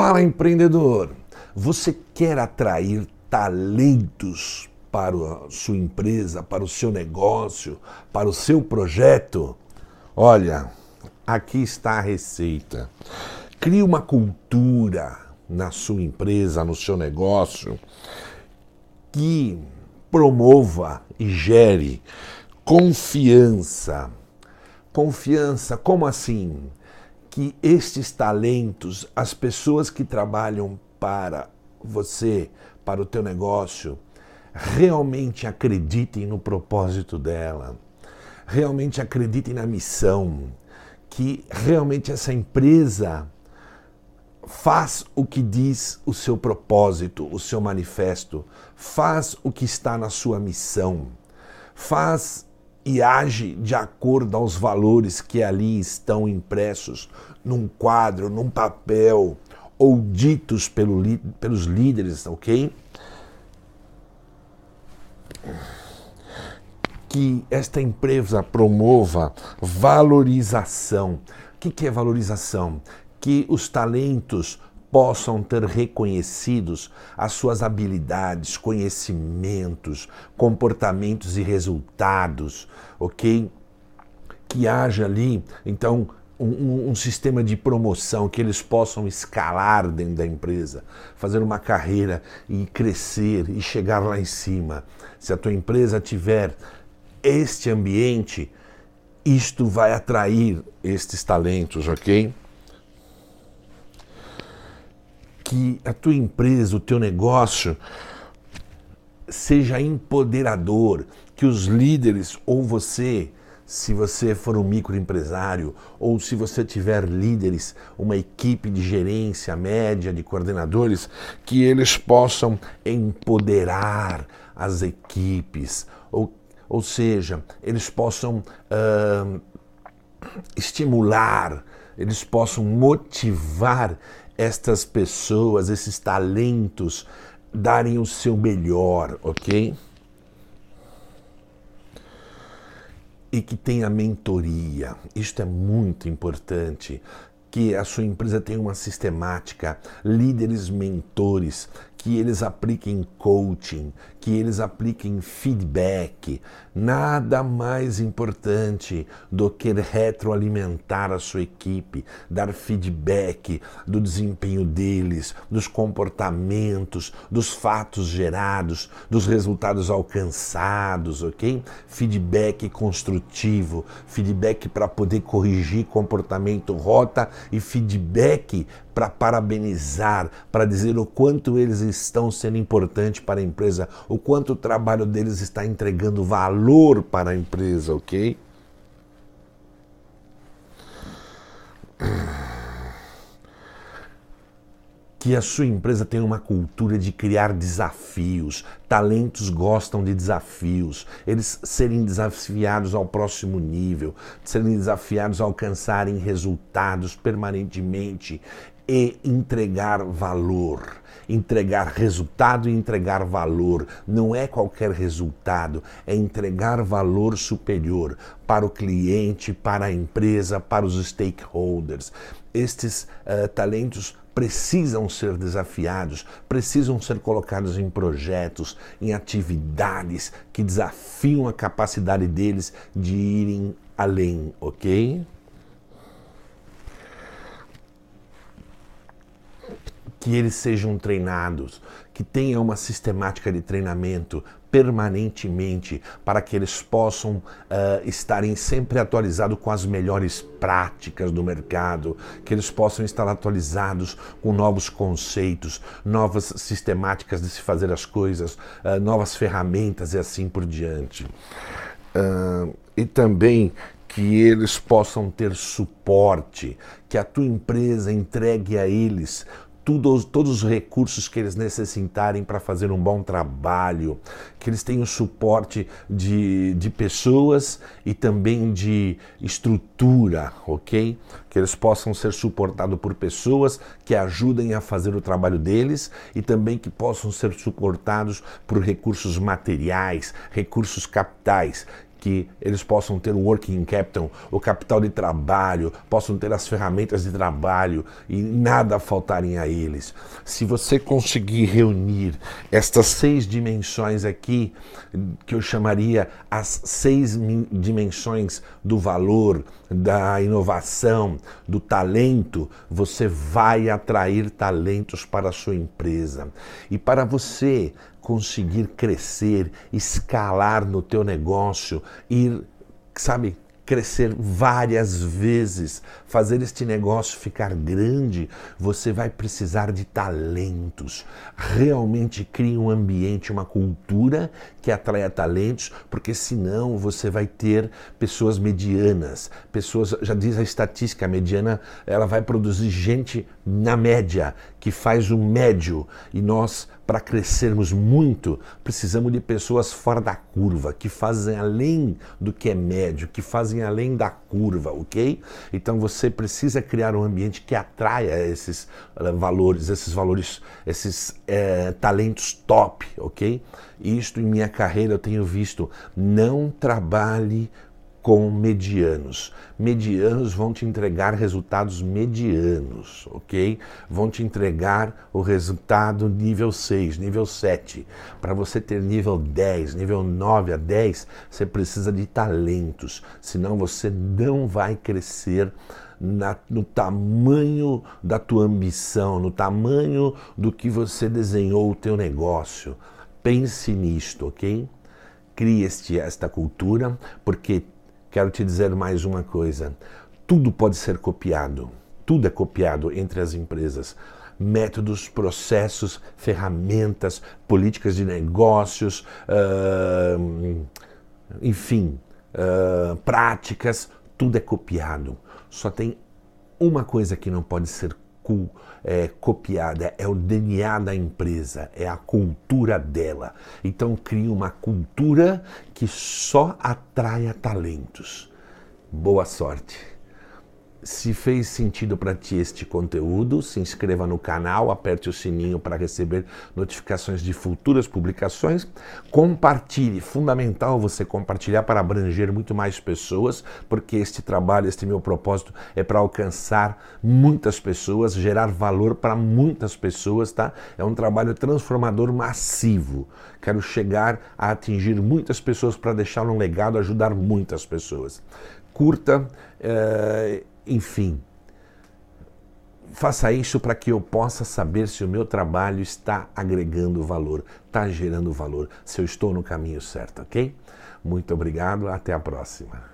Fala empreendedor! Você quer atrair talentos para a sua empresa, para o seu negócio, para o seu projeto? Olha, aqui está a receita. Crie uma cultura na sua empresa, no seu negócio, que promova e gere confiança. Confiança, como assim? Que estes talentos, as pessoas que trabalham para você, para o teu negócio, realmente acreditem no propósito dela, realmente acreditem na missão, que realmente essa empresa faz o que diz o seu propósito, o seu manifesto, faz o que está na sua missão, faz e age de acordo aos valores que ali estão impressos num quadro, num papel ou ditos pelo, pelos líderes, ok? Que esta empresa promova valorização. O que, que é valorização? Que os talentos possam ter reconhecidos as suas habilidades, conhecimentos, comportamentos e resultados, ok? Que haja ali, então, um, um, sistema de promoção, que eles possam escalar dentro da empresa, fazer uma carreira e crescer e chegar lá em cima. Se a tua empresa tiver este ambiente, isto vai atrair estes talentos, ok? Que a tua empresa, o teu negócio seja empoderador, que os líderes ou você, se você for um microempresário ou se você tiver líderes, uma equipe de gerência média, de coordenadores, que eles possam empoderar as equipes, ou, ou seja, eles possam uh, estimular, eles possam motivar estas pessoas, esses talentos, darem o seu melhor, ok? E que tenha mentoria. Isto é muito importante. Que a sua empresa tenha uma sistemática, líderes mentores que eles apliquem coaching, que eles apliquem feedback. Nada mais importante do que retroalimentar a sua equipe, dar feedback do desempenho deles, dos comportamentos, dos fatos gerados, dos resultados alcançados, ok? Feedback construtivo, feedback para poder corrigir comportamento rota e feedback para parabenizar, para dizer o quanto eles estão sendo importantes para a empresa, o quanto o trabalho deles está entregando valor para a empresa, ok? que a sua empresa tenha uma cultura de criar desafios. Talentos gostam de desafios, eles serem desafiados ao próximo nível, serem desafiados a alcançarem resultados permanentemente e entregar valor. Entregar resultado e entregar valor. Não é qualquer resultado, é entregar valor superior para o cliente, para a empresa, para os stakeholders. Estes uh, talentos precisam ser desafiados, precisam ser colocados em projetos, em atividades que desafiam a capacidade deles de irem além, ok? Que eles sejam treinados, que tenha uma sistemática de treinamento permanentemente para que eles possam uh, estarem sempre atualizados com as melhores práticas do mercado, que eles possam estar atualizados com novos conceitos, novas sistemáticas de se fazer as coisas, uh, novas ferramentas e assim por diante. Uh, e também que eles possam ter suporte, que a tua empresa entregue a eles tudo, todos os recursos que eles necessitarem para fazer um bom trabalho, que eles tenham suporte de, de pessoas e também de estrutura, ok? Que eles possam ser suportados por pessoas que ajudem a fazer o trabalho deles e também que possam ser suportados por recursos materiais, recursos capitais, que eles possam ter o working capital, o capital de trabalho, possam ter as ferramentas de trabalho e nada faltarem a eles. Se você conseguir reunir estas seis dimensões aqui, que eu chamaria as seis dimensões do valor, da inovação, do talento, você vai atrair talentos para a sua empresa. E para você conseguir crescer, escalar no teu negócio, ir, sabe, crescer várias vezes, fazer este negócio ficar grande, você vai precisar de talentos. Realmente crie um ambiente, uma cultura que atraia talentos, porque senão você vai ter pessoas medianas, pessoas, já diz a estatística, a mediana, ela vai produzir gente na média, que faz o médio, e nós para crescermos muito, precisamos de pessoas fora da curva, que fazem além do que é médio, que fazem além da curva, ok? Então você precisa criar um ambiente que atraia esses uh, valores, esses valores, esses uh, talentos top, ok? Isto em minha carreira eu tenho visto. Não trabalhe com medianos. Medianos vão te entregar resultados medianos, ok? Vão te entregar o resultado nível 6, nível 7. Para você ter nível 10, nível 9 a 10, você precisa de talentos, senão você não vai crescer na, no tamanho da tua ambição, no tamanho do que você desenhou o teu negócio. Pense nisto, ok? Crie este, esta cultura, porque Quero te dizer mais uma coisa: tudo pode ser copiado, tudo é copiado entre as empresas. Métodos, processos, ferramentas, políticas de negócios, uh, enfim, uh, práticas, tudo é copiado. Só tem uma coisa que não pode ser é, copiada, é o DNA da empresa, é a cultura dela. Então crie uma cultura que só atraia talentos. Boa sorte! Se fez sentido para ti este conteúdo, se inscreva no canal, aperte o sininho para receber notificações de futuras publicações. Compartilhe, fundamental você compartilhar para abranger muito mais pessoas, porque este trabalho, este meu propósito é para alcançar muitas pessoas, gerar valor para muitas pessoas, tá? É um trabalho transformador massivo. Quero chegar a atingir muitas pessoas para deixar um legado, ajudar muitas pessoas. Curta. Eh, enfim, faça isso para que eu possa saber se o meu trabalho está agregando valor, está gerando valor, se eu estou no caminho certo, ok? Muito obrigado, até a próxima.